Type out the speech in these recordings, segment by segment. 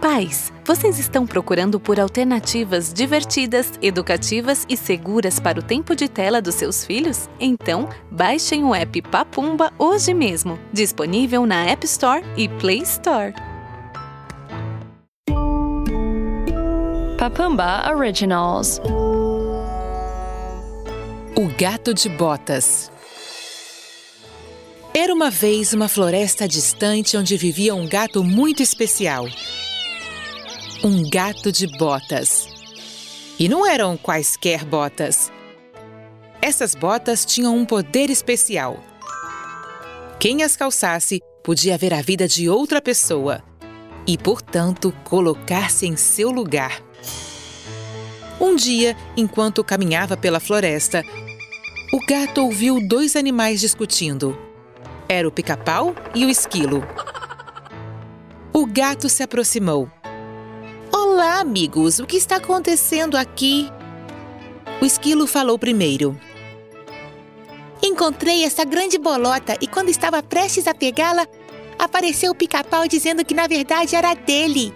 Pais, vocês estão procurando por alternativas divertidas, educativas e seguras para o tempo de tela dos seus filhos? Então, baixem o app Papumba hoje mesmo, disponível na App Store e Play Store. Papumba Originals. O Gato de Botas. Era uma vez uma floresta distante onde vivia um gato muito especial. Um gato de botas. E não eram quaisquer botas. Essas botas tinham um poder especial. Quem as calçasse podia ver a vida de outra pessoa e, portanto, colocar-se em seu lugar. Um dia, enquanto caminhava pela floresta, o gato ouviu dois animais discutindo. Era o pica-pau e o esquilo. O gato se aproximou. Amigos, o que está acontecendo aqui? O esquilo falou primeiro. Encontrei essa grande bolota e, quando estava prestes a pegá-la, apareceu o pica-pau dizendo que na verdade era dele.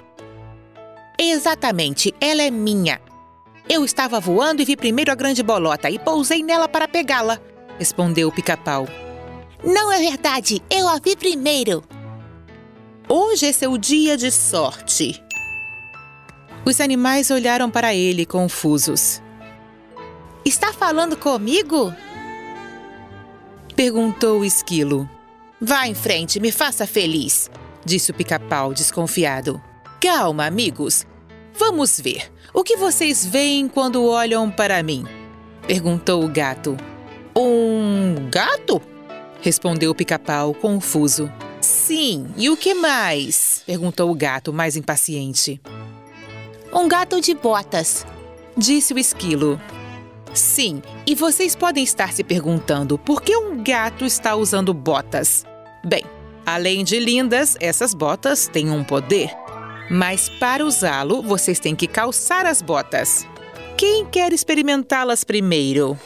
Exatamente, ela é minha. Eu estava voando e vi primeiro a grande bolota e pousei nela para pegá-la, respondeu o pica-pau. Não é verdade, eu a vi primeiro. Hoje é seu dia de sorte. Os animais olharam para ele confusos. Está falando comigo? Perguntou o esquilo. Vá em frente, me faça feliz, disse o pica-pau desconfiado. Calma, amigos. Vamos ver. O que vocês veem quando olham para mim? Perguntou o gato. Um gato? Respondeu o pica-pau, confuso. Sim, e o que mais? Perguntou o gato, mais impaciente. Um gato de botas, disse o esquilo. Sim, e vocês podem estar se perguntando por que um gato está usando botas. Bem, além de lindas, essas botas têm um poder. Mas para usá-lo, vocês têm que calçar as botas. Quem quer experimentá-las primeiro?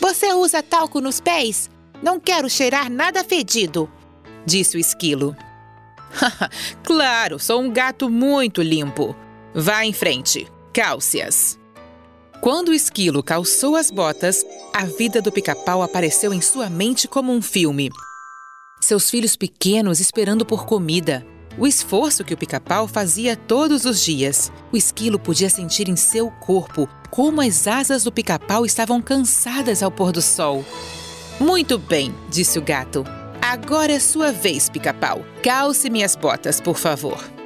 Você usa talco nos pés? Não quero cheirar nada fedido, disse o esquilo. claro, sou um gato muito limpo. Vá em frente, calce-as. Quando o esquilo calçou as botas, a vida do pica-pau apareceu em sua mente como um filme. Seus filhos pequenos esperando por comida, o esforço que o pica-pau fazia todos os dias. O esquilo podia sentir em seu corpo como as asas do pica-pau estavam cansadas ao pôr do sol. Muito bem, disse o gato. Agora é sua vez, pica-pau. Calce minhas botas, por favor.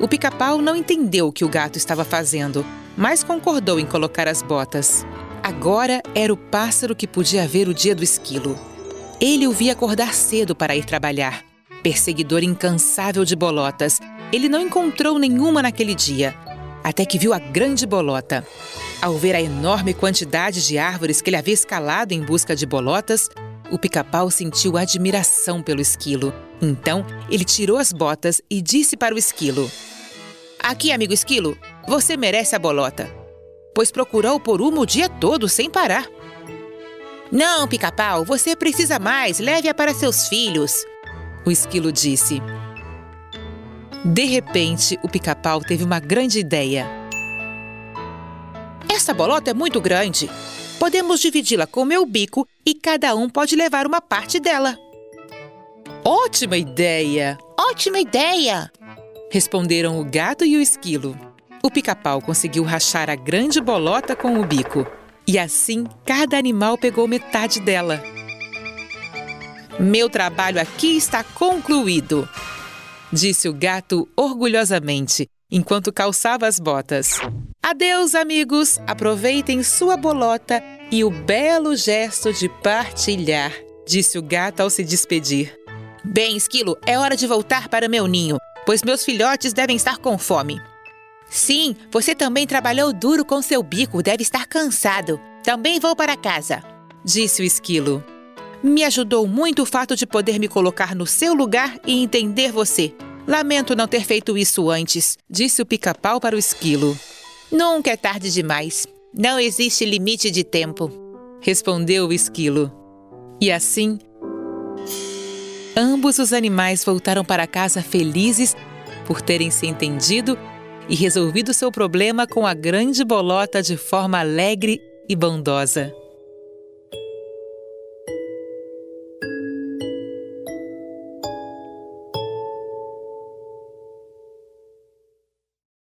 O pica-pau não entendeu o que o gato estava fazendo, mas concordou em colocar as botas. Agora era o pássaro que podia ver o dia do esquilo. Ele o via acordar cedo para ir trabalhar. Perseguidor incansável de bolotas, ele não encontrou nenhuma naquele dia, até que viu a grande bolota. Ao ver a enorme quantidade de árvores que ele havia escalado em busca de bolotas, o pica-pau sentiu admiração pelo esquilo. Então, ele tirou as botas e disse para o esquilo: Aqui, amigo esquilo, você merece a bolota, pois procurou por uma o dia todo sem parar. Não, pica-pau, você precisa mais, leve-a para seus filhos, o esquilo disse. De repente, o pica-pau teve uma grande ideia. Essa bolota é muito grande. Podemos dividi-la com meu bico e cada um pode levar uma parte dela. Ótima ideia! Ótima ideia! Responderam o gato e o esquilo. O pica-pau conseguiu rachar a grande bolota com o bico. E assim, cada animal pegou metade dela. Meu trabalho aqui está concluído, disse o gato orgulhosamente, enquanto calçava as botas. Adeus, amigos! Aproveitem sua bolota e o belo gesto de partilhar, disse o gato ao se despedir. Bem, esquilo, é hora de voltar para meu ninho, pois meus filhotes devem estar com fome. Sim, você também trabalhou duro com seu bico, deve estar cansado. Também vou para casa, disse o esquilo. Me ajudou muito o fato de poder me colocar no seu lugar e entender você. Lamento não ter feito isso antes, disse o pica-pau para o esquilo. Nunca é tarde demais. Não existe limite de tempo, respondeu o esquilo. E assim, ambos os animais voltaram para casa felizes por terem se entendido e resolvido seu problema com a grande bolota de forma alegre e bondosa.